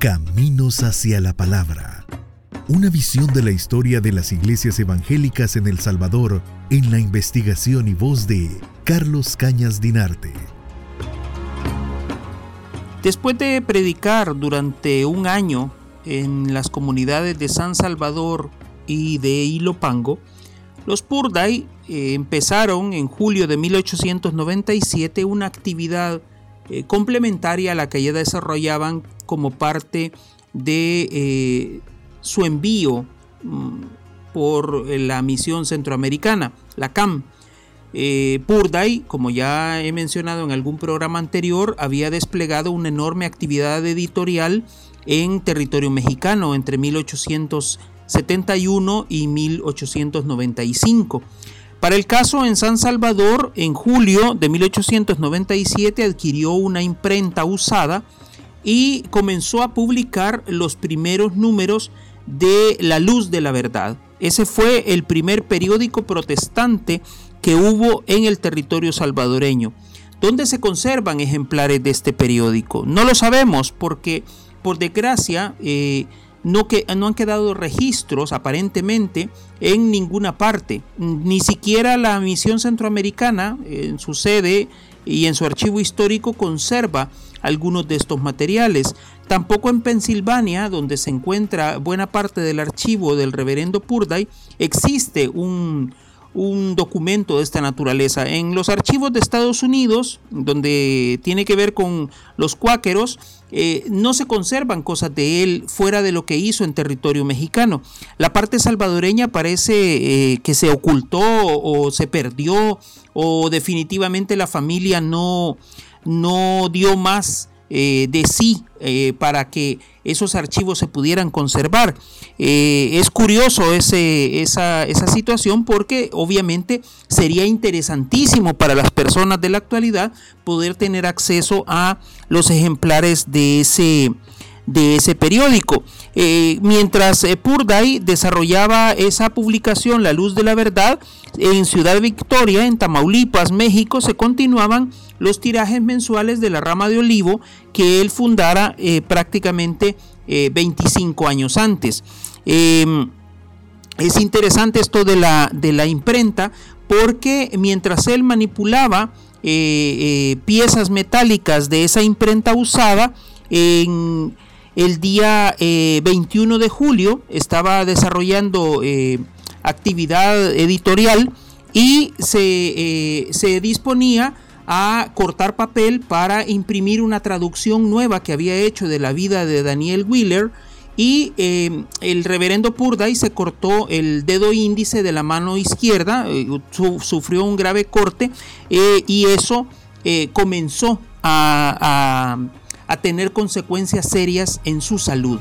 Caminos hacia la Palabra. Una visión de la historia de las iglesias evangélicas en El Salvador en la investigación y voz de Carlos Cañas Dinarte. Después de predicar durante un año en las comunidades de San Salvador y de Ilopango, los Purday eh, empezaron en julio de 1897 una actividad eh, complementaria a la que ya desarrollaban como parte de eh, su envío mm, por la misión centroamericana, la CAM. Purday, como ya he mencionado en algún programa anterior, había desplegado una enorme actividad editorial en territorio mexicano entre 1871 y 1895. Para el caso en San Salvador, en julio de 1897 adquirió una imprenta usada y comenzó a publicar los primeros números de La Luz de la Verdad. Ese fue el primer periódico protestante que hubo en el territorio salvadoreño. ¿Dónde se conservan ejemplares de este periódico? No lo sabemos porque, por desgracia, eh, no, que, no han quedado registros aparentemente en ninguna parte. Ni siquiera la misión centroamericana en su sede y en su archivo histórico conserva algunos de estos materiales. Tampoco en Pensilvania, donde se encuentra buena parte del archivo del reverendo Purday, existe un, un documento de esta naturaleza. En los archivos de Estados Unidos, donde tiene que ver con los cuáqueros, eh, no se conservan cosas de él fuera de lo que hizo en territorio mexicano. La parte salvadoreña parece eh, que se ocultó o se perdió o definitivamente la familia no, no dio más eh, de sí para que esos archivos se pudieran conservar. Eh, es curioso esa, esa situación porque obviamente sería interesantísimo para las personas de la actualidad poder tener acceso a los ejemplares de ese, de ese periódico. mientras Purday desarrollaba esa publicación, La Luz de la Verdad, en Ciudad Victoria, en Tamaulipas, México, se continuaban los tirajes mensuales de la rama de olivo que él fundara eh, prácticamente 25 eh, años antes. Em, es interesante esto de la, de la imprenta porque mientras él manipulaba eh, piezas metálicas de esa imprenta usada, en el día 21 de julio estaba desarrollando actividad editorial y se, se disponía a cortar papel para imprimir una traducción nueva que había hecho de la vida de Daniel Wheeler y eh, el reverendo Purday se cortó el dedo índice de la mano izquierda, eh, sufrió un grave corte eh, y eso comenzó a, a tener consecuencias serias en su salud.